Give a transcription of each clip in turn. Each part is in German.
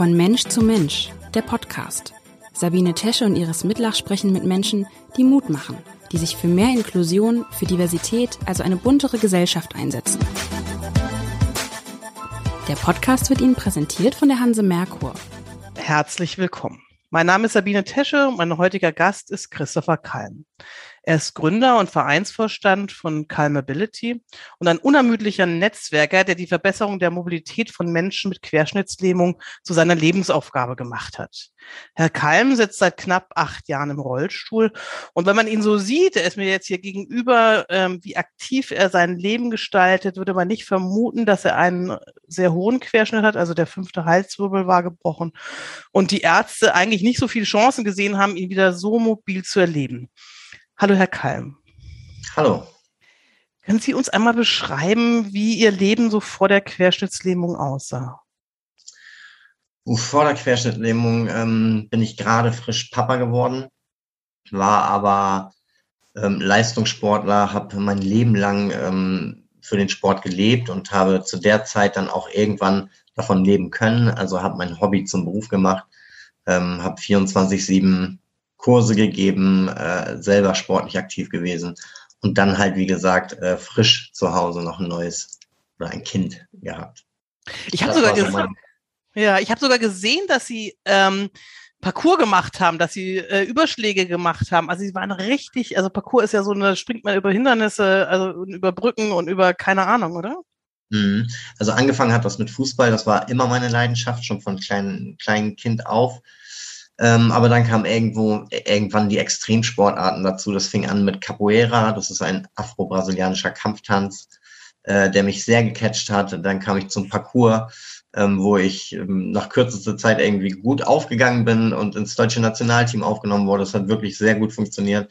Von Mensch zu Mensch, der Podcast. Sabine Tesche und Iris Mitlach sprechen mit Menschen, die Mut machen, die sich für mehr Inklusion, für Diversität, also eine buntere Gesellschaft einsetzen. Der Podcast wird Ihnen präsentiert von der Hanse Merkur. Herzlich willkommen. Mein Name ist Sabine Tesche und mein heutiger Gast ist Christopher Kalm. Er ist Gründer und Vereinsvorstand von Calm Mobility und ein unermüdlicher Netzwerker, der die Verbesserung der Mobilität von Menschen mit Querschnittslähmung zu seiner Lebensaufgabe gemacht hat. Herr Kalm sitzt seit knapp acht Jahren im Rollstuhl und wenn man ihn so sieht, er ist mir jetzt hier gegenüber, ähm, wie aktiv er sein Leben gestaltet, würde man nicht vermuten, dass er einen sehr hohen Querschnitt hat, also der fünfte Halswirbel war gebrochen und die Ärzte eigentlich nicht so viele Chancen gesehen haben, ihn wieder so mobil zu erleben. Hallo, Herr Kalm. Hallo. Können Sie uns einmal beschreiben, wie Ihr Leben so vor der Querschnittslähmung aussah? Vor der Querschnittslähmung ähm, bin ich gerade frisch Papa geworden, war aber ähm, Leistungssportler, habe mein Leben lang ähm, für den Sport gelebt und habe zu der Zeit dann auch irgendwann davon leben können. Also habe mein Hobby zum Beruf gemacht, ähm, habe 24-7 Kurse gegeben, äh, selber sportlich aktiv gewesen und dann halt, wie gesagt, äh, frisch zu Hause noch ein neues oder ein Kind gehabt. Ich habe sogar, so ja, ich hab sogar gesehen, dass Sie ähm, Parcours gemacht haben, dass Sie äh, Überschläge gemacht haben. Also Sie waren richtig, also Parcours ist ja so eine, springt man über Hindernisse, also über Brücken und über keine Ahnung, oder? Mhm. Also angefangen hat das mit Fußball, das war immer meine Leidenschaft, schon von kleinen, kleinen Kind auf. Ähm, aber dann kam irgendwo irgendwann die Extremsportarten dazu. Das fing an mit Capoeira, das ist ein afro-brasilianischer Kampftanz, äh, der mich sehr gecatcht hat. Dann kam ich zum Parcours, ähm, wo ich ähm, nach kürzester Zeit irgendwie gut aufgegangen bin und ins deutsche Nationalteam aufgenommen wurde. Das hat wirklich sehr gut funktioniert.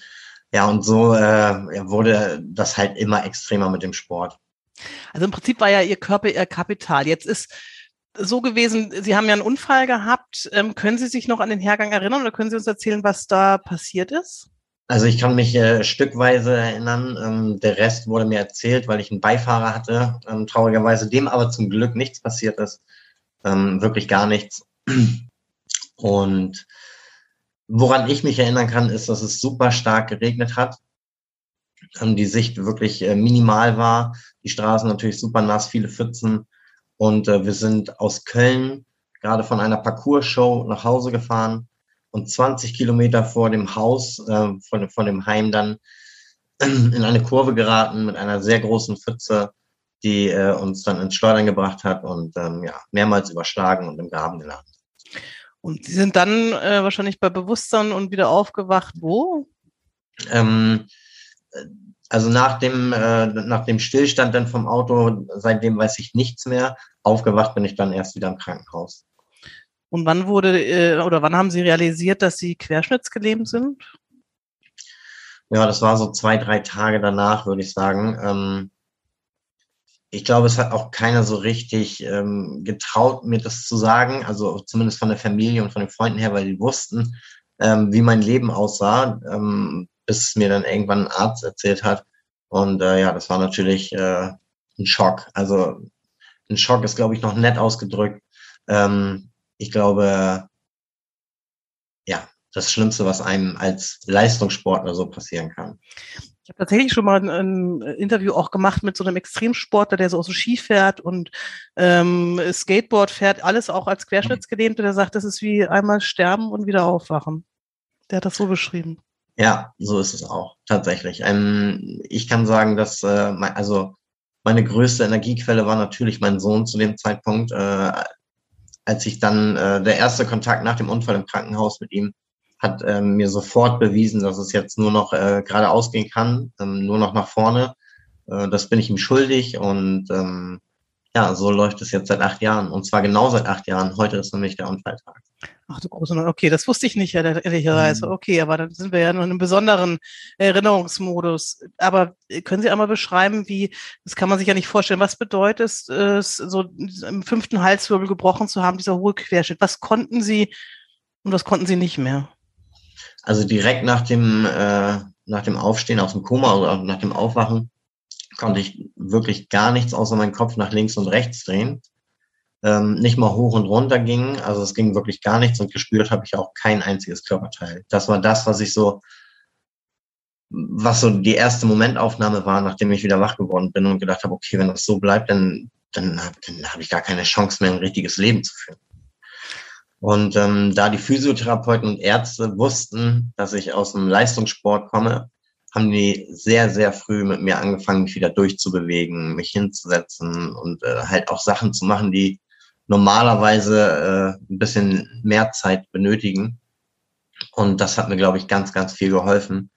Ja, und so äh, wurde das halt immer extremer mit dem Sport. Also im Prinzip war ja Ihr Körper Ihr Kapital. Jetzt ist so gewesen, Sie haben ja einen Unfall gehabt. Ähm, können Sie sich noch an den Hergang erinnern oder können Sie uns erzählen, was da passiert ist? Also ich kann mich äh, stückweise erinnern. Ähm, der Rest wurde mir erzählt, weil ich einen Beifahrer hatte. Ähm, traurigerweise dem aber zum Glück nichts passiert ist. Ähm, wirklich gar nichts. Und woran ich mich erinnern kann, ist, dass es super stark geregnet hat. Ähm, die Sicht wirklich äh, minimal war. Die Straßen natürlich super nass, viele Pfützen. Und äh, wir sind aus Köln gerade von einer Parcours-Show nach Hause gefahren und 20 Kilometer vor dem Haus, äh, von, von dem Heim dann in eine Kurve geraten mit einer sehr großen Pfütze, die äh, uns dann ins Schleudern gebracht hat und ähm, ja, mehrmals überschlagen und im Graben gelandet. Und Sie sind dann äh, wahrscheinlich bei Bewusstsein und wieder aufgewacht. Wo? Ähm, also nach dem, äh, nach dem Stillstand dann vom Auto, seitdem weiß ich nichts mehr. Aufgewacht bin ich dann erst wieder im Krankenhaus. Und wann wurde äh, oder wann haben Sie realisiert, dass Sie querschnittsgelähmt sind? Ja, das war so zwei, drei Tage danach, würde ich sagen. Ähm, ich glaube, es hat auch keiner so richtig ähm, getraut, mir das zu sagen. Also zumindest von der Familie und von den Freunden her, weil die wussten, ähm, wie mein Leben aussah. Ähm, bis mir dann irgendwann ein Arzt erzählt hat. Und äh, ja, das war natürlich äh, ein Schock. Also ein Schock ist, glaube ich, noch nett ausgedrückt. Ähm, ich glaube, ja, das Schlimmste, was einem als Leistungssportler so passieren kann. Ich habe tatsächlich schon mal ein, ein, Interview auch gemacht mit so einem Extremsportler, der so aus dem Ski fährt und ähm, Skateboard fährt, alles auch als Querschnittsgelähmter, der sagt, das ist wie einmal sterben und wieder aufwachen. Der hat das so beschrieben. Ja, so ist es auch tatsächlich. Ähm, ich kann sagen, dass äh, mein, also meine größte Energiequelle war natürlich mein Sohn zu dem Zeitpunkt. Äh, als ich dann äh, der erste Kontakt nach dem Unfall im Krankenhaus mit ihm hat äh, mir sofort bewiesen, dass es jetzt nur noch äh, geradeaus gehen kann, ähm, nur noch nach vorne. Äh, das bin ich ihm schuldig und ähm, ja, so läuft es jetzt seit acht Jahren. Und zwar genau seit acht Jahren. Heute ist nämlich der Unfalltag. Ach du große Okay, das wusste ich nicht, ehrlicherweise. Mhm. Okay, aber dann sind wir ja noch in einem besonderen Erinnerungsmodus. Aber können Sie einmal beschreiben, wie, das kann man sich ja nicht vorstellen, was bedeutet es, so im fünften Halswirbel gebrochen zu haben, dieser hohe Querschnitt? Was konnten Sie und was konnten Sie nicht mehr? Also direkt nach dem, äh, nach dem Aufstehen aus dem Koma oder nach dem Aufwachen konnte ich wirklich gar nichts außer meinen Kopf nach links und rechts drehen. Ähm, nicht mal hoch und runter ging. Also es ging wirklich gar nichts und gespürt habe ich auch kein einziges Körperteil. Das war das, was ich so, was so die erste Momentaufnahme war, nachdem ich wieder wach geworden bin und gedacht habe, okay, wenn das so bleibt, dann, dann, dann habe ich gar keine Chance mehr, ein richtiges Leben zu führen. Und ähm, da die Physiotherapeuten und Ärzte wussten, dass ich aus dem Leistungssport komme, haben die sehr, sehr früh mit mir angefangen, mich wieder durchzubewegen, mich hinzusetzen und äh, halt auch Sachen zu machen, die normalerweise äh, ein bisschen mehr Zeit benötigen. Und das hat mir, glaube ich, ganz, ganz viel geholfen.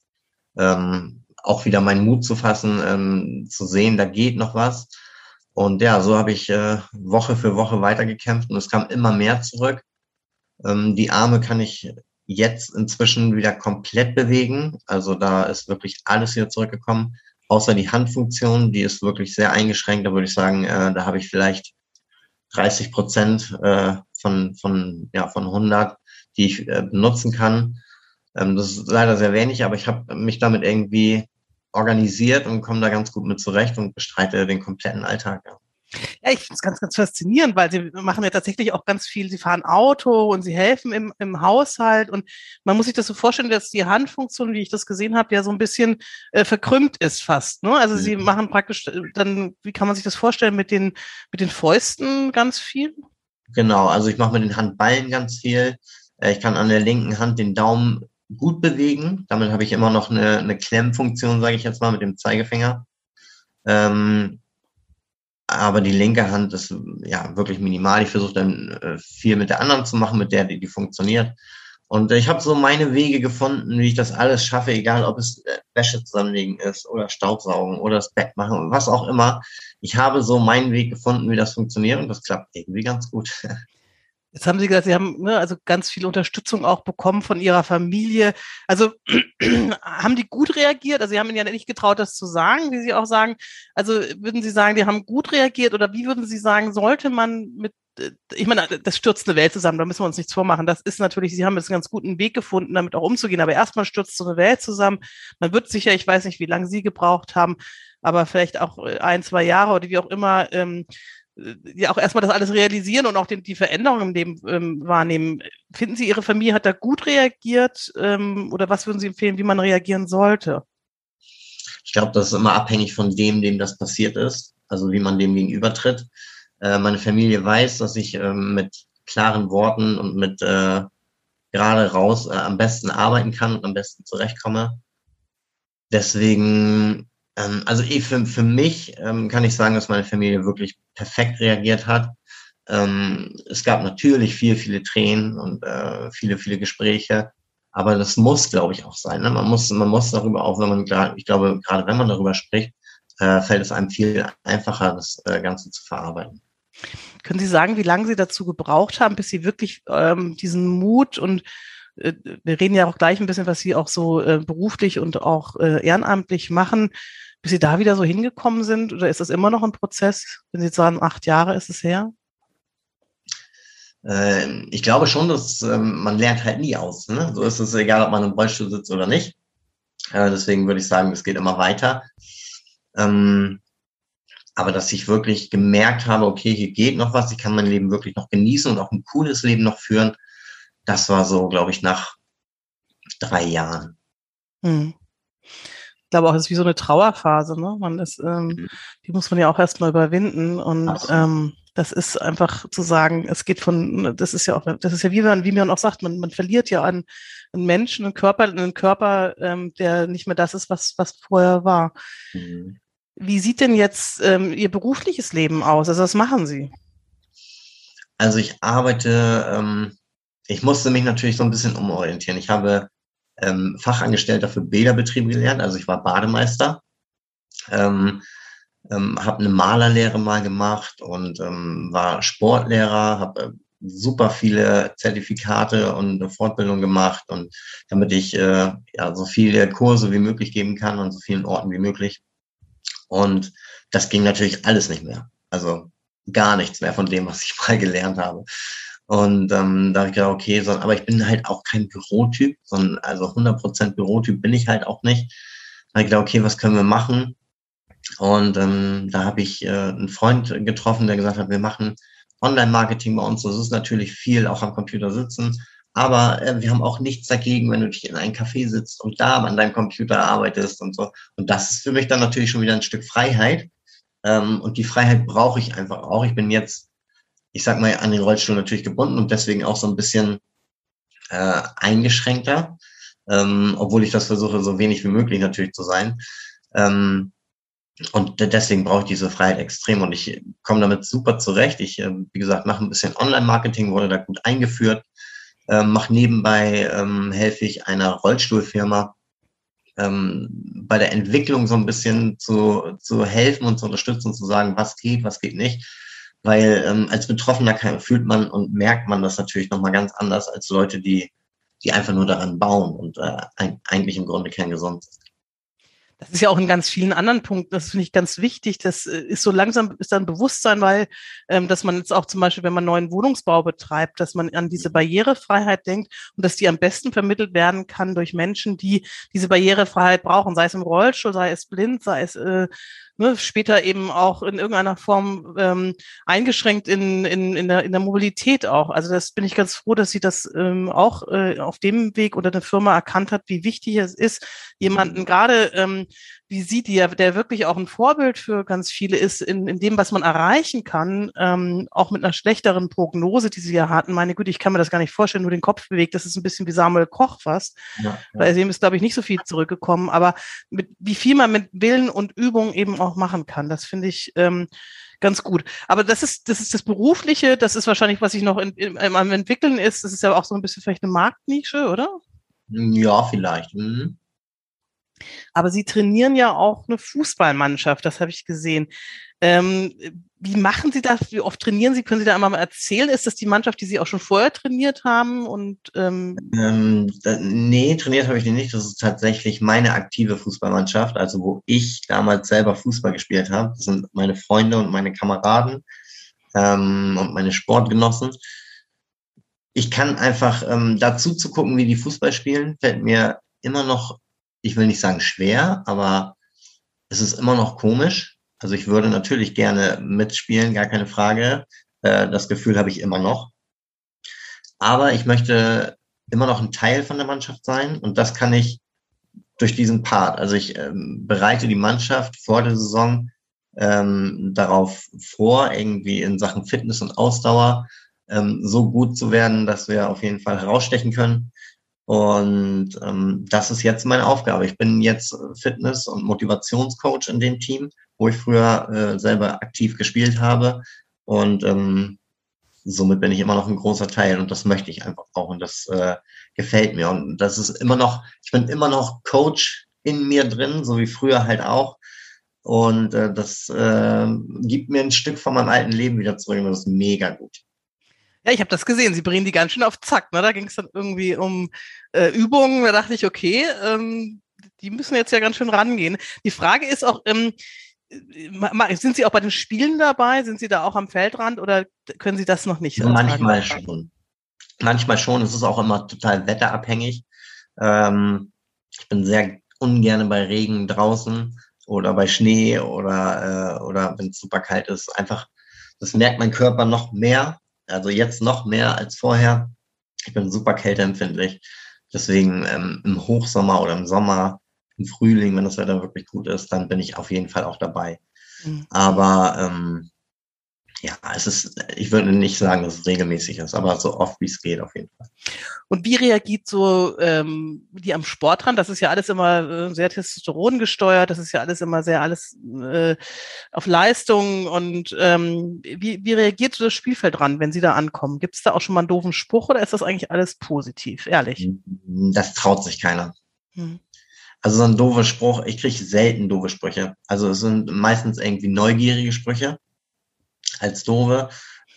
Ähm, auch wieder meinen Mut zu fassen, ähm, zu sehen, da geht noch was. Und ja, so habe ich äh, Woche für Woche weitergekämpft und es kam immer mehr zurück. Ähm, die Arme kann ich jetzt inzwischen wieder komplett bewegen. Also da ist wirklich alles wieder zurückgekommen, außer die Handfunktion, die ist wirklich sehr eingeschränkt. Da würde ich sagen, äh, da habe ich vielleicht 30 Prozent äh, von, von, ja, von 100, die ich äh, benutzen kann. Ähm, das ist leider sehr wenig, aber ich habe mich damit irgendwie organisiert und komme da ganz gut mit zurecht und bestreite den kompletten Alltag. Ja. Ja, ich finde es ganz, ganz faszinierend, weil sie machen ja tatsächlich auch ganz viel. Sie fahren Auto und sie helfen im, im Haushalt. Und man muss sich das so vorstellen, dass die Handfunktion, wie ich das gesehen habe, ja so ein bisschen äh, verkrümmt ist fast. Ne? Also mhm. sie machen praktisch äh, dann, wie kann man sich das vorstellen, mit den, mit den Fäusten ganz viel? Genau, also ich mache mit den Handballen ganz viel. Äh, ich kann an der linken Hand den Daumen gut bewegen. Damit habe ich immer noch eine, eine Klemmfunktion, sage ich jetzt mal, mit dem Zeigefinger. Ähm, aber die linke Hand ist ja wirklich minimal. Ich versuche dann äh, viel mit der anderen zu machen, mit der die, die funktioniert. Und ich habe so meine Wege gefunden, wie ich das alles schaffe, egal ob es äh, Wäsche zusammenlegen ist oder Staubsaugen oder das Bett machen, was auch immer. Ich habe so meinen Weg gefunden, wie das funktioniert und das klappt irgendwie ganz gut. Jetzt haben Sie gesagt, Sie haben ne, also ganz viel Unterstützung auch bekommen von Ihrer Familie. Also haben die gut reagiert? Also Sie haben Ihnen ja nicht getraut, das zu sagen, wie Sie auch sagen. Also würden Sie sagen, die haben gut reagiert oder wie würden Sie sagen, sollte man mit äh, ich meine, das stürzt eine Welt zusammen, da müssen wir uns nichts vormachen. Das ist natürlich, Sie haben jetzt einen ganz guten Weg gefunden, damit auch umzugehen, aber erstmal stürzt so eine Welt zusammen. Man wird sicher, ich weiß nicht, wie lange Sie gebraucht haben, aber vielleicht auch äh, ein, zwei Jahre oder wie auch immer, ähm, äh, ja auch erstmal das alles realisieren und auch den, die Veränderungen im Leben ähm, wahrnehmen. Finden Sie, Ihre Familie hat da gut reagiert ähm, oder was würden Sie empfehlen, wie man reagieren sollte? Ich glaube, das ist immer abhängig von dem, dem das passiert ist, also wie man dem gegenübertritt. Äh, meine Familie weiß, dass ich äh, mit klaren Worten und mit äh, gerade raus äh, am besten arbeiten kann und am besten zurechtkomme. Deswegen ähm, also ich, für, für mich ähm, kann ich sagen, dass meine Familie wirklich perfekt reagiert hat. Ähm, es gab natürlich viel, viele Tränen und äh, viele, viele Gespräche. Aber das muss, glaube ich, auch sein. Ne? Man muss, man muss darüber auch, wenn man ich glaube, gerade wenn man darüber spricht, äh, fällt es einem viel einfacher, das äh, Ganze zu verarbeiten. Können Sie sagen, wie lange Sie dazu gebraucht haben, bis Sie wirklich ähm, diesen Mut und wir reden ja auch gleich ein bisschen, was Sie auch so äh, beruflich und auch äh, ehrenamtlich machen, bis Sie da wieder so hingekommen sind? Oder ist das immer noch ein Prozess, wenn Sie sagen, acht Jahre ist es her? Ähm, ich glaube schon, dass ähm, man lernt halt nie aus. Ne? So ist es egal, ob man im Rollstuhl sitzt oder nicht. Äh, deswegen würde ich sagen, es geht immer weiter. Ähm, aber dass ich wirklich gemerkt habe, okay, hier geht noch was, ich kann mein Leben wirklich noch genießen und auch ein cooles Leben noch führen, das war so, glaube ich, nach drei Jahren. Hm. Ich glaube auch, es ist wie so eine Trauerphase, ne? Man ist, ähm, mhm. die muss man ja auch erstmal überwinden. Und ähm, das ist einfach zu sagen, es geht von, das ist ja auch, das ist ja wie man, wie man auch sagt, man, man verliert ja einen, einen Menschen, einen Körper, einen Körper, ähm, der nicht mehr das ist, was, was vorher war. Mhm. Wie sieht denn jetzt ähm, Ihr berufliches Leben aus? Also was machen Sie? Also ich arbeite ähm, ich musste mich natürlich so ein bisschen umorientieren. Ich habe ähm, Fachangestellter für Bäderbetriebe gelernt, also ich war Bademeister, ähm, ähm, habe eine Malerlehre mal gemacht und ähm, war Sportlehrer, habe äh, super viele Zertifikate und Fortbildung gemacht und damit ich äh, ja so viele Kurse wie möglich geben kann an so vielen Orten wie möglich. Und das ging natürlich alles nicht mehr. Also gar nichts mehr von dem, was ich mal gelernt habe. Und ähm, da habe ich gedacht, okay, so, aber ich bin halt auch kein Bürotyp, sondern also 100% Bürotyp bin ich halt auch nicht. Da habe ich gedacht, okay, was können wir machen? Und ähm, da habe ich äh, einen Freund getroffen, der gesagt hat, wir machen Online-Marketing bei uns. Das ist natürlich viel auch am Computer sitzen. Aber äh, wir haben auch nichts dagegen, wenn du dich in ein Café sitzt und da an deinem Computer arbeitest und so. Und das ist für mich dann natürlich schon wieder ein Stück Freiheit. Ähm, und die Freiheit brauche ich einfach auch. Ich bin jetzt, ich sag mal, an den Rollstuhl natürlich gebunden und deswegen auch so ein bisschen äh, eingeschränkter, ähm, obwohl ich das versuche, so wenig wie möglich natürlich zu sein. Ähm, und deswegen brauche ich diese Freiheit extrem und ich komme damit super zurecht. Ich, äh, wie gesagt, mache ein bisschen Online-Marketing, wurde da gut eingeführt ähm, mache nebenbei, ähm, helfe ich einer Rollstuhlfirma ähm, bei der Entwicklung so ein bisschen zu, zu helfen und zu unterstützen, zu sagen, was geht, was geht nicht. Weil ähm, als Betroffener kann, fühlt man und merkt man das natürlich nochmal ganz anders als Leute, die, die einfach nur daran bauen und äh, eigentlich im Grunde kerngesund sind. Das ist ja auch in ganz vielen anderen Punkten, das finde ich ganz wichtig. Das äh, ist so langsam, ist dann Bewusstsein, weil, ähm, dass man jetzt auch zum Beispiel, wenn man neuen Wohnungsbau betreibt, dass man an diese Barrierefreiheit denkt und dass die am besten vermittelt werden kann durch Menschen, die diese Barrierefreiheit brauchen, sei es im Rollstuhl, sei es blind, sei es äh, ne, später eben auch in irgendeiner Form ähm, eingeschränkt in, in, in, der, in der Mobilität auch. Also das bin ich ganz froh, dass sie das ähm, auch äh, auf dem Weg oder eine Firma erkannt hat, wie wichtig es ist, jemanden gerade ähm, wie sie, die ja, der wirklich auch ein Vorbild für ganz viele ist, in, in dem, was man erreichen kann, ähm, auch mit einer schlechteren Prognose, die sie ja hatten. Meine Güte, ich kann mir das gar nicht vorstellen, nur den Kopf bewegt. Das ist ein bisschen wie Samuel Koch fast. Ja, ja. Bei dem ist, glaube ich, nicht so viel zurückgekommen. Aber mit, wie viel man mit Willen und Übung eben auch machen kann, das finde ich ähm, ganz gut. Aber das ist, das ist das Berufliche, das ist wahrscheinlich, was sich noch in, in, am entwickeln ist. Das ist ja auch so ein bisschen vielleicht eine Marktnische, oder? Ja, vielleicht. Mhm. Aber Sie trainieren ja auch eine Fußballmannschaft, das habe ich gesehen. Ähm, wie machen Sie das? Wie oft trainieren Sie? Können Sie da einmal mal erzählen? Ist das die Mannschaft, die Sie auch schon vorher trainiert haben? Und ähm ähm, da, nee, trainiert habe ich die nicht. Das ist tatsächlich meine aktive Fußballmannschaft, also wo ich damals selber Fußball gespielt habe. Das sind meine Freunde und meine Kameraden ähm, und meine Sportgenossen. Ich kann einfach ähm, dazu zu gucken, wie die Fußball spielen, fällt mir immer noch ich will nicht sagen schwer, aber es ist immer noch komisch. Also ich würde natürlich gerne mitspielen, gar keine Frage. Äh, das Gefühl habe ich immer noch. Aber ich möchte immer noch ein Teil von der Mannschaft sein und das kann ich durch diesen Part. Also ich ähm, bereite die Mannschaft vor der Saison ähm, darauf vor, irgendwie in Sachen Fitness und Ausdauer ähm, so gut zu werden, dass wir auf jeden Fall herausstechen können. Und ähm, das ist jetzt meine Aufgabe. Ich bin jetzt Fitness- und Motivationscoach in dem Team, wo ich früher äh, selber aktiv gespielt habe. Und ähm, somit bin ich immer noch ein großer Teil und das möchte ich einfach auch und das äh, gefällt mir. Und das ist immer noch, ich bin immer noch Coach in mir drin, so wie früher halt auch. Und äh, das äh, gibt mir ein Stück von meinem alten Leben wieder zurück und das ist mega gut. Ja, ich habe das gesehen. Sie bringen die ganz schön auf Zack. Ne? Da ging es dann irgendwie um äh, Übungen. Da dachte ich, okay, ähm, die müssen jetzt ja ganz schön rangehen. Die Frage ist auch, ähm, sind Sie auch bei den Spielen dabei? Sind Sie da auch am Feldrand oder können Sie das noch nicht? Manchmal schon. Manchmal schon. Es ist auch immer total wetterabhängig. Ähm, ich bin sehr ungern bei Regen draußen oder bei Schnee oder, äh, oder wenn es super kalt ist. Einfach, das merkt mein Körper noch mehr also jetzt noch mehr als vorher. Ich bin super kälteempfindlich. Deswegen ähm, im Hochsommer oder im Sommer, im Frühling, wenn das Wetter wirklich gut ist, dann bin ich auf jeden Fall auch dabei. Mhm. Aber ähm, ja, es ist, ich würde nicht sagen, dass es regelmäßig ist, aber so oft wie es geht auf jeden Fall. Und wie reagiert so ähm, die am Sport dran? Das ist ja alles immer äh, sehr Testosteron gesteuert, das ist ja alles immer sehr alles äh, auf Leistung und ähm, wie, wie reagiert so das Spielfeld dran, wenn Sie da ankommen? Gibt es da auch schon mal einen doofen Spruch oder ist das eigentlich alles positiv, ehrlich? Das traut sich keiner. Hm. Also so ein doofer Spruch, ich kriege selten doofe Sprüche. Also es sind meistens irgendwie neugierige Sprüche als Dove.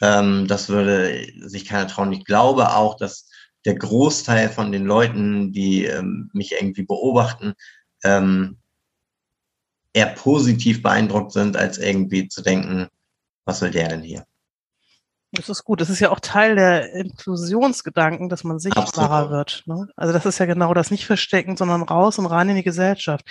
Ähm, das würde sich keiner trauen. Ich glaube auch, dass der Großteil von den Leuten, die ähm, mich irgendwie beobachten, ähm, eher positiv beeindruckt sind, als irgendwie zu denken, was will der denn hier? Das ist gut. Das ist ja auch Teil der Inklusionsgedanken, dass man sichtbarer wird. Ne? Also das ist ja genau das nicht verstecken, sondern raus und rein in die Gesellschaft.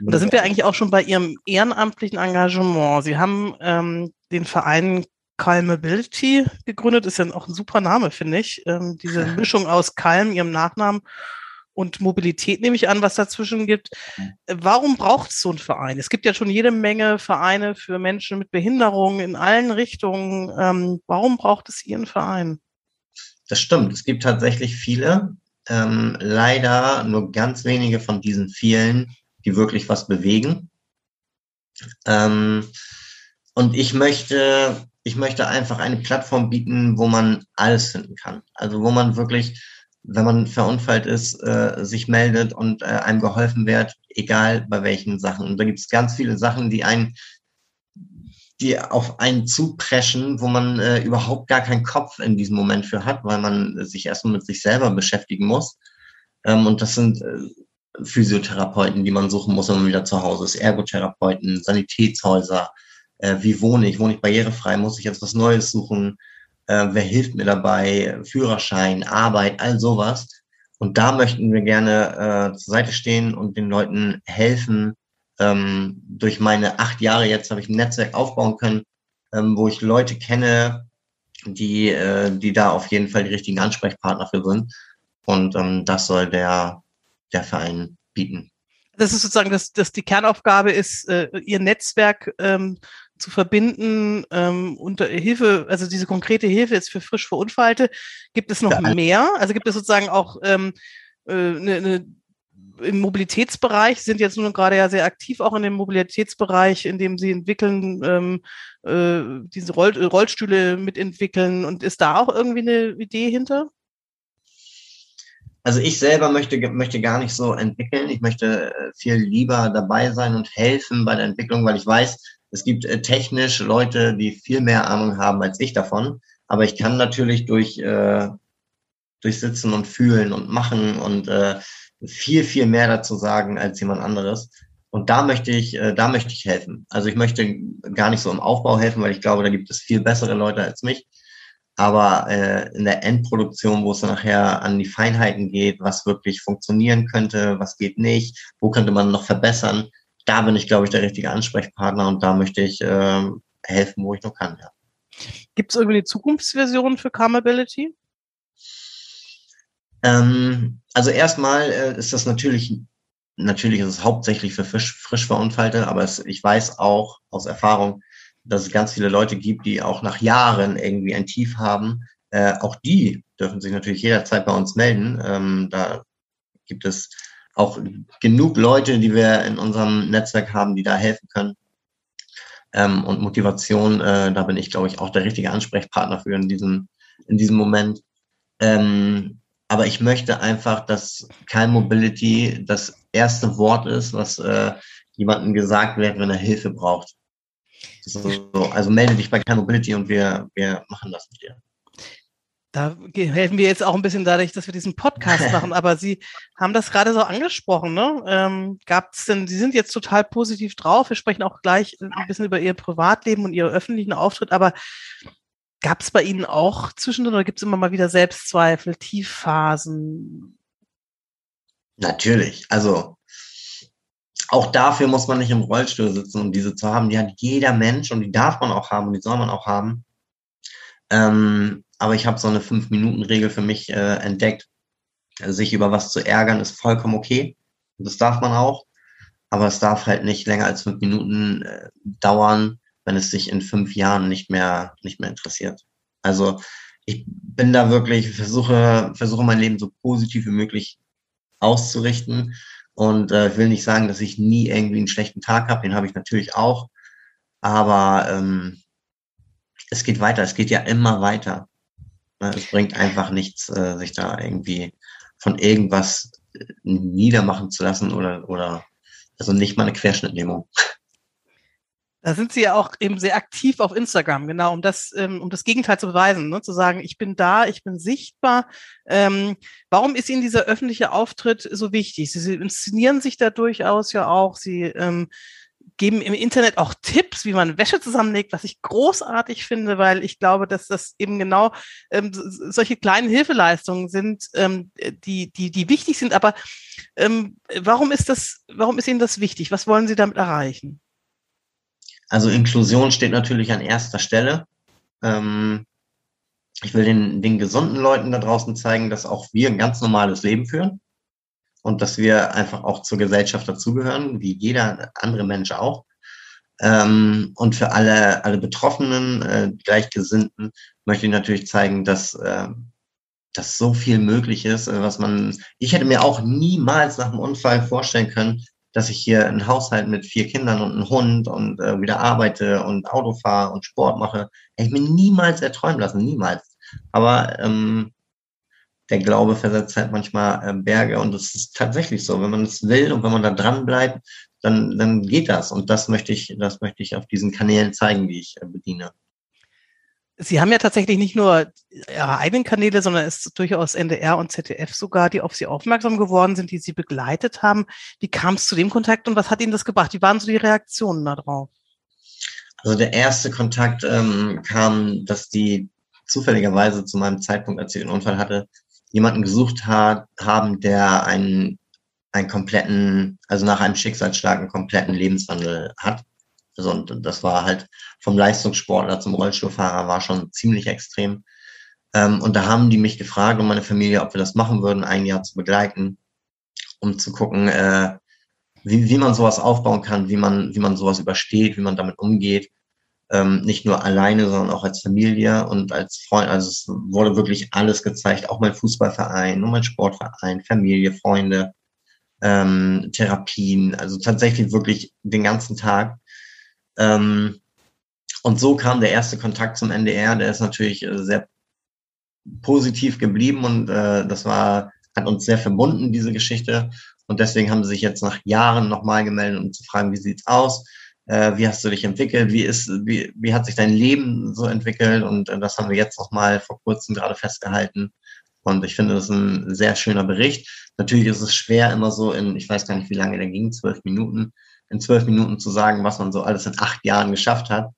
Und da sind wir eigentlich auch schon bei Ihrem ehrenamtlichen Engagement. Sie haben ähm, den Verein Calmability gegründet. Ist ja auch ein super Name, finde ich. Ähm, diese Mischung aus Calm, ihrem Nachnamen, und Mobilität nehme ich an, was dazwischen gibt. Warum braucht es so einen Verein? Es gibt ja schon jede Menge Vereine für Menschen mit Behinderungen in allen Richtungen. Ähm, warum braucht es Ihren Verein? Das stimmt. Es gibt tatsächlich viele. Ähm, leider nur ganz wenige von diesen vielen, die wirklich was bewegen. Ähm, und ich möchte, ich möchte einfach eine Plattform bieten, wo man alles finden kann. Also wo man wirklich wenn man verunfallt ist, äh, sich meldet und äh, einem geholfen wird, egal bei welchen Sachen. Und da gibt es ganz viele Sachen, die einen, die auf einen zupreschen, wo man äh, überhaupt gar keinen Kopf in diesem Moment für hat, weil man sich erstmal mit sich selber beschäftigen muss. Ähm, und das sind äh, Physiotherapeuten, die man suchen muss, wenn man wieder zu Hause ist, Ergotherapeuten, Sanitätshäuser. Äh, wie wohne ich? Wohne ich barrierefrei? Muss ich jetzt was Neues suchen? äh, wer hilft mir dabei, Führerschein, Arbeit, all sowas. Und da möchten wir gerne äh, zur Seite stehen und den Leuten helfen. Ähm, durch meine acht Jahre jetzt habe ich ein Netzwerk aufbauen können, ähm, wo ich Leute kenne, die, äh, die da auf jeden Fall die richtigen Ansprechpartner für sind. Und ähm, das soll der, der Verein bieten. Das ist sozusagen, dass, dass die Kernaufgabe ist, äh, ihr Netzwerk ähm, zu verbinden ähm, unter Hilfe, also diese konkrete Hilfe jetzt für frisch Verunfallte. Gibt es noch ja. mehr? Also gibt es sozusagen auch ähm, äh, ne, ne, im Mobilitätsbereich, sind jetzt nun gerade ja sehr aktiv auch in dem Mobilitätsbereich, in dem sie entwickeln, ähm, äh, diese Roll Rollstühle mitentwickeln und ist da auch irgendwie eine Idee hinter? Also ich selber möchte, möchte gar nicht so entwickeln. Ich möchte äh, viel lieber dabei sein und helfen bei der Entwicklung, weil ich weiß, es gibt äh, technisch Leute, die viel mehr Ahnung haben als ich davon. Aber ich kann natürlich durch, äh, durch Sitzen und Fühlen und Machen und äh, viel, viel mehr dazu sagen als jemand anderes. Und da möchte ich, äh, da möchte ich helfen. Also ich möchte gar nicht so im Aufbau helfen, weil ich glaube, da gibt es viel bessere Leute als mich. Aber äh, in der Endproduktion, wo es dann nachher an die Feinheiten geht, was wirklich funktionieren könnte, was geht nicht, wo könnte man noch verbessern, da bin ich, glaube ich, der richtige Ansprechpartner und da möchte ich äh, helfen, wo ich nur kann. Ja. Gibt es irgendwie eine Zukunftsversion für Calmability? Ähm, also erstmal äh, ist das natürlich, natürlich ist es hauptsächlich für frisch, frisch Verunfallte, aber es, ich weiß auch aus Erfahrung, dass es ganz viele Leute gibt, die auch nach Jahren irgendwie ein Tief haben. Äh, auch die dürfen sich natürlich jederzeit bei uns melden. Ähm, da gibt es auch genug Leute, die wir in unserem Netzwerk haben, die da helfen können. Ähm, und Motivation, äh, da bin ich, glaube ich, auch der richtige Ansprechpartner für in diesem, in diesem Moment. Ähm, aber ich möchte einfach, dass Kein Mobility das erste Wort ist, was äh, jemandem gesagt wird, wenn er Hilfe braucht. So, also melde dich bei Kein Mobility und wir, wir machen das mit dir. Da helfen wir jetzt auch ein bisschen dadurch, dass wir diesen Podcast machen. Aber Sie haben das gerade so angesprochen. Ne? Ähm, Gab es denn, Sie sind jetzt total positiv drauf. Wir sprechen auch gleich ein bisschen über Ihr Privatleben und Ihren öffentlichen Auftritt. Aber gab es bei Ihnen auch zwischendrin oder gibt es immer mal wieder Selbstzweifel, Tiefphasen? Natürlich. Also auch dafür muss man nicht im Rollstuhl sitzen, um diese zu haben. Die hat jeder Mensch und die darf man auch haben und die soll man auch haben. Ähm, aber ich habe so eine Fünf-Minuten-Regel für mich äh, entdeckt. Also sich über was zu ärgern ist vollkommen okay. Das darf man auch. Aber es darf halt nicht länger als fünf Minuten äh, dauern, wenn es sich in fünf Jahren nicht mehr, nicht mehr interessiert. Also ich bin da wirklich, versuche, versuche mein Leben so positiv wie möglich auszurichten. Und äh, ich will nicht sagen, dass ich nie irgendwie einen schlechten Tag habe, den habe ich natürlich auch. Aber ähm, es geht weiter, es geht ja immer weiter. Ne, es bringt einfach nichts, äh, sich da irgendwie von irgendwas äh, niedermachen zu lassen oder, oder also nicht mal eine Querschnittnehmung. Da sind Sie ja auch eben sehr aktiv auf Instagram, genau, um das, ähm, um das Gegenteil zu beweisen, ne? zu sagen, ich bin da, ich bin sichtbar. Ähm, warum ist Ihnen dieser öffentliche Auftritt so wichtig? Sie, inszenieren sich da durchaus ja auch. Sie ähm, geben im Internet auch Tipps, wie man Wäsche zusammenlegt, was ich großartig finde, weil ich glaube, dass das eben genau ähm, solche kleinen Hilfeleistungen sind, ähm, die, die, die wichtig sind. Aber ähm, warum ist das, warum ist Ihnen das wichtig? Was wollen Sie damit erreichen? Also Inklusion steht natürlich an erster Stelle. Ähm, ich will den, den gesunden Leuten da draußen zeigen, dass auch wir ein ganz normales Leben führen und dass wir einfach auch zur Gesellschaft dazugehören, wie jeder andere Mensch auch. Ähm, und für alle, alle Betroffenen, äh, Gleichgesinnten, möchte ich natürlich zeigen, dass, äh, dass so viel möglich ist, äh, was man, ich hätte mir auch niemals nach einem Unfall vorstellen können, dass ich hier einen Haushalt mit vier Kindern und einem Hund und äh, wieder arbeite und Auto fahre und Sport mache. Hätte ich mir niemals erträumen lassen, niemals. Aber ähm, der Glaube versetzt halt manchmal äh, Berge und es ist tatsächlich so. Wenn man es will und wenn man da dran bleibt, dann, dann geht das. Und das möchte ich, das möchte ich auf diesen Kanälen zeigen, die ich äh, bediene. Sie haben ja tatsächlich nicht nur Ihre eigenen Kanäle, sondern es ist durchaus NDR und ZDF sogar, die auf Sie aufmerksam geworden sind, die Sie begleitet haben. Wie kam es zu dem Kontakt und was hat Ihnen das gebracht? Wie waren so die Reaktionen darauf? Also der erste Kontakt ähm, kam, dass die zufälligerweise zu meinem Zeitpunkt, als ich den Unfall hatte, jemanden gesucht hat, haben, der einen, einen kompletten, also nach einem Schicksalsschlag einen kompletten Lebenswandel hat also, und das war halt vom Leistungssportler zum Rollstuhlfahrer war schon ziemlich extrem. Ähm, und da haben die mich gefragt und meine Familie, ob wir das machen würden, ein Jahr zu begleiten, um zu gucken, äh, wie, wie man sowas aufbauen kann, wie man, wie man sowas übersteht, wie man damit umgeht. Ähm, nicht nur alleine, sondern auch als Familie und als Freund. Also es wurde wirklich alles gezeigt, auch mein Fußballverein und mein Sportverein, Familie, Freunde, ähm, Therapien, also tatsächlich wirklich den ganzen Tag. Ähm, und so kam der erste Kontakt zum NDR, der ist natürlich äh, sehr positiv geblieben und äh, das war, hat uns sehr verbunden, diese Geschichte. Und deswegen haben sie sich jetzt nach Jahren nochmal gemeldet, um zu fragen, wie sieht's aus? Äh, wie hast du dich entwickelt? Wie ist, wie, wie hat sich dein Leben so entwickelt? Und äh, das haben wir jetzt nochmal vor kurzem gerade festgehalten. Und ich finde, das ist ein sehr schöner Bericht. Natürlich ist es schwer, immer so in, ich weiß gar nicht, wie lange der ging, zwölf Minuten, in zwölf Minuten zu sagen, was man so alles in acht Jahren geschafft hat.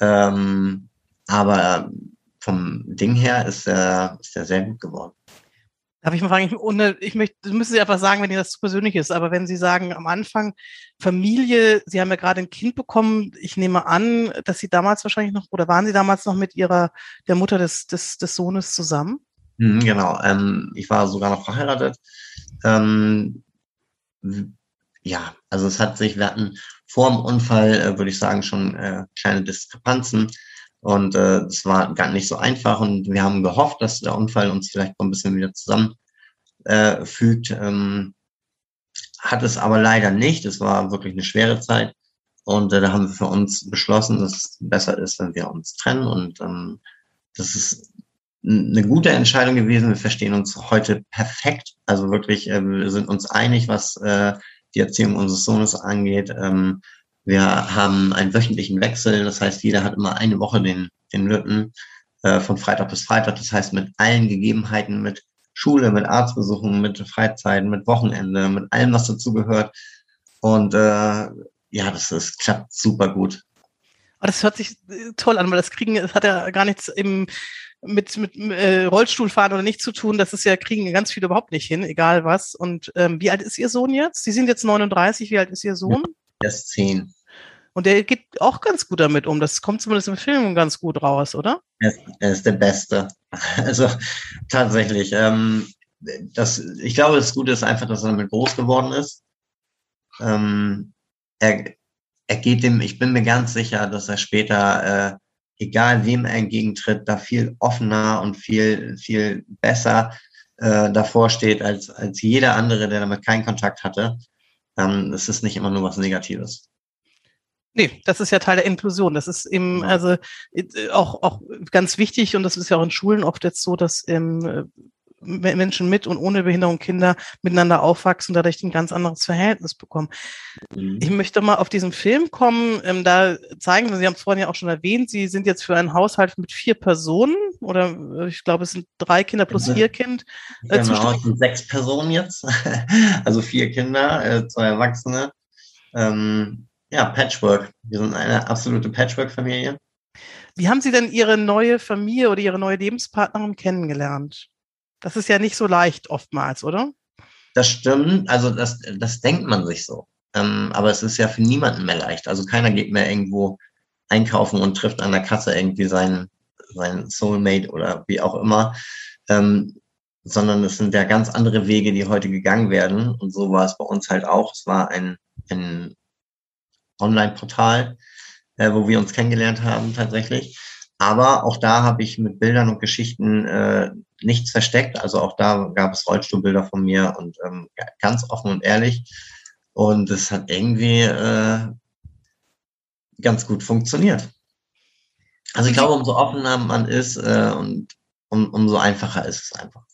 Ähm, aber vom Ding her ist er, ist er sehr gut geworden. Darf ich mal fragen, ich, ohne, ich möchte, müssen Sie einfach sagen, wenn Ihnen das zu persönlich ist, aber wenn Sie sagen, am Anfang Familie, Sie haben ja gerade ein Kind bekommen, ich nehme an, dass Sie damals wahrscheinlich noch, oder waren Sie damals noch mit Ihrer, der Mutter des, des, des Sohnes zusammen? Mhm, genau, ähm, ich war sogar noch verheiratet. Ähm, ja, also es hat sich, wir hatten vor dem Unfall, äh, würde ich sagen, schon äh, kleine Diskrepanzen. Und äh, es war gar nicht so einfach. Und wir haben gehofft, dass der Unfall uns vielleicht noch ein bisschen wieder zusammenfügt. Äh, ähm, hat es aber leider nicht. Es war wirklich eine schwere Zeit. Und äh, da haben wir für uns beschlossen, dass es besser ist, wenn wir uns trennen. Und ähm, das ist eine gute Entscheidung gewesen. Wir verstehen uns heute perfekt. Also wirklich, äh, wir sind uns einig, was äh, die Erziehung unseres Sohnes angeht. Ähm, wir haben einen wöchentlichen Wechsel, das heißt, jeder hat immer eine Woche den, den Lütten äh, von Freitag bis Freitag. Das heißt, mit allen Gegebenheiten, mit Schule, mit Arztbesuchen, mit Freizeiten, mit Wochenende, mit allem, was dazugehört. Und äh, ja, das, das klappt super gut. Aber das hört sich äh, toll an, weil das Kriegen, das hat ja gar nichts im mit, mit äh, Rollstuhlfahren oder nicht zu tun. Das ist ja, kriegen ganz viele überhaupt nicht hin, egal was. Und ähm, wie alt ist Ihr Sohn jetzt? Sie sind jetzt 39, wie alt ist Ihr Sohn? Er ist zehn. Und der geht auch ganz gut damit um. Das kommt zumindest im Film ganz gut raus, oder? Er ist, er der Beste. Also tatsächlich. Ähm, das, ich glaube, das Gute ist einfach, dass er damit groß geworden ist. Ähm, er, er geht dem, ich bin mir ganz sicher, dass er später äh, egal wem er entgegentritt, da viel offener und viel, viel besser äh, davor steht als, als jeder andere, der damit keinen Kontakt hatte. Ähm, es ist nicht immer nur was Negatives. Nee, das ist ja Teil der Inklusion. Das ist eben also äh, auch, auch ganz wichtig und das ist ja auch in Schulen oft jetzt so, dass ähm, Menschen mit und ohne Behinderung Kinder miteinander aufwachsen und dadurch ein ganz anderes Verhältnis bekommen. Mhm. Ich möchte mal auf diesen Film kommen. Ähm, da zeigen Sie, Sie haben es vorhin ja auch schon erwähnt, Sie sind jetzt für einen Haushalt mit vier Personen oder äh, ich glaube, es sind drei Kinder plus mhm. ihr Kind. Äh, genau, es sind sechs Personen jetzt. also vier Kinder, äh, zwei Erwachsene. Ähm, ja, Patchwork. Wir sind eine absolute Patchwork-Familie. Wie haben Sie denn Ihre neue Familie oder Ihre neue Lebenspartnerin kennengelernt? Das ist ja nicht so leicht oftmals, oder? Das stimmt. Also das, das denkt man sich so. Ähm, aber es ist ja für niemanden mehr leicht. Also keiner geht mehr irgendwo einkaufen und trifft an der Kasse irgendwie seinen, sein Soulmate oder wie auch immer, ähm, sondern es sind ja ganz andere Wege, die heute gegangen werden. Und so war es bei uns halt auch. Es war ein, ein Online-Portal, äh, wo wir uns kennengelernt haben tatsächlich. Aber auch da habe ich mit Bildern und Geschichten äh, nichts versteckt. Also auch da gab es Rollstuhlbilder von mir und ähm, ganz offen und ehrlich. Und es hat irgendwie äh, ganz gut funktioniert. Also ich glaube, umso offener man ist äh, und um, umso einfacher ist es einfach.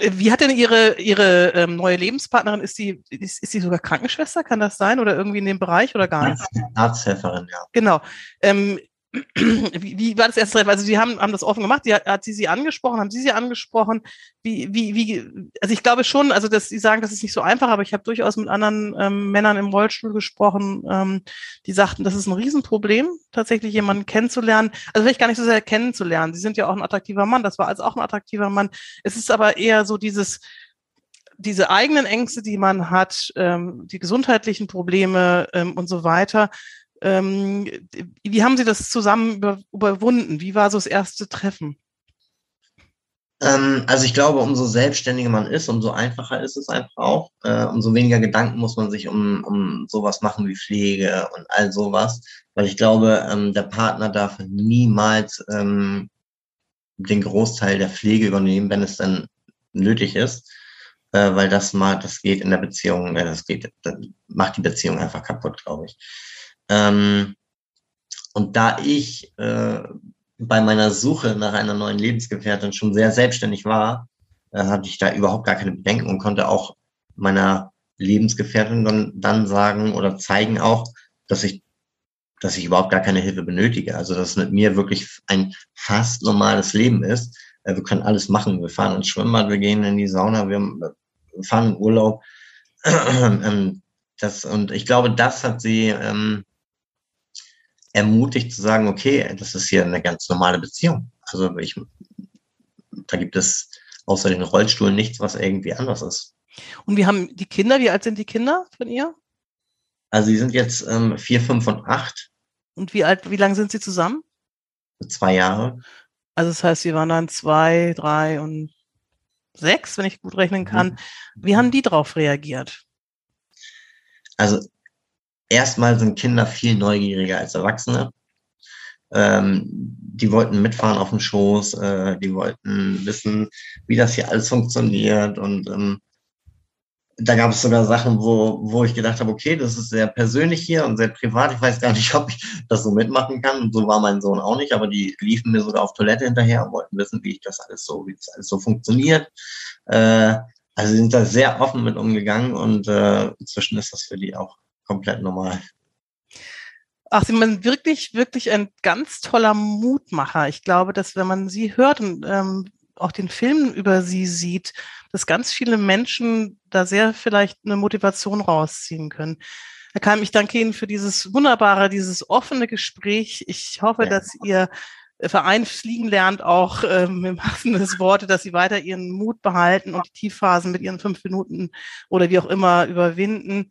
Wie hat denn Ihre, Ihre ähm, neue Lebenspartnerin, ist sie, ist, ist sie sogar Krankenschwester, kann das sein? Oder irgendwie in dem Bereich oder gar nicht? Arzthelferin, ja. Genau. Ähm, wie, wie war das erste Treffen? Also Sie haben, haben das offen gemacht. Die, hat sie Sie angesprochen? Haben Sie sie angesprochen? Wie, wie, wie, also ich glaube schon, also dass Sie sagen, das ist nicht so einfach, aber ich habe durchaus mit anderen ähm, Männern im Rollstuhl gesprochen, ähm, die sagten, das ist ein Riesenproblem, tatsächlich jemanden kennenzulernen. Also vielleicht gar nicht so sehr kennenzulernen. Sie sind ja auch ein attraktiver Mann. Das war also auch ein attraktiver Mann. Es ist aber eher so dieses, diese eigenen Ängste, die man hat, ähm, die gesundheitlichen Probleme ähm, und so weiter, ähm, wie haben Sie das zusammen über, überwunden? Wie war so das erste Treffen? Ähm, also ich glaube, umso selbstständiger man ist, umso einfacher ist es einfach auch. Äh, umso weniger Gedanken muss man sich um, um sowas machen wie Pflege und all sowas. Weil ich glaube, ähm, der Partner darf niemals ähm, den Großteil der Pflege übernehmen, wenn es dann nötig ist. Äh, weil das mal, das geht in der Beziehung, äh, das geht, das macht die Beziehung einfach kaputt, glaube ich. Ähm, und da ich äh, bei meiner Suche nach einer neuen Lebensgefährtin schon sehr selbstständig war, äh, hatte ich da überhaupt gar keine Bedenken und konnte auch meiner Lebensgefährtin dann, dann sagen oder zeigen auch, dass ich, dass ich überhaupt gar keine Hilfe benötige. Also dass es mit mir wirklich ein fast normales Leben ist. Äh, wir können alles machen. Wir fahren ins Schwimmbad, wir gehen in die Sauna, wir, wir fahren in Urlaub. Ähm, das, und ich glaube, das hat sie ähm, ermutigt zu sagen, okay, das ist hier eine ganz normale Beziehung. Also ich, da gibt es außer den Rollstuhl nichts, was irgendwie anders ist. Und wie haben die Kinder, wie alt sind die Kinder von ihr? Also sie sind jetzt ähm, vier, fünf und acht. Und wie alt, wie lange sind sie zusammen? Zwei Jahre. Also das heißt, sie waren dann zwei, drei und sechs, wenn ich gut rechnen kann. Mhm. Wie haben die darauf reagiert? Also erstmal sind Kinder viel neugieriger als Erwachsene. Ähm, die wollten mitfahren auf dem Schoß, äh, die wollten wissen, wie das hier alles funktioniert. Und ähm, da gab es sogar Sachen, wo, wo ich gedacht habe, okay, das ist sehr persönlich hier und sehr privat. Ich weiß gar nicht, ob ich das so mitmachen kann. Und so war mein Sohn auch nicht, aber die liefen mir sogar auf Toilette hinterher und wollten wissen, wie ich das alles so, wie das alles so funktioniert. Äh, also sind da sehr offen mit umgegangen und äh, inzwischen ist das für die auch komplett normal. Ach, Sie sind wirklich, wirklich ein ganz toller Mutmacher. Ich glaube, dass wenn man Sie hört und ähm, auch den Film über Sie sieht, dass ganz viele Menschen da sehr vielleicht eine Motivation rausziehen können. Herr Keim, ich danke Ihnen für dieses wunderbare, dieses offene Gespräch. Ich hoffe, ja. dass Ihr Verein fliegen lernt, auch ähm, im wahrsten des Wortes, dass Sie weiter Ihren Mut behalten und die Tiefphasen mit Ihren fünf Minuten oder wie auch immer überwinden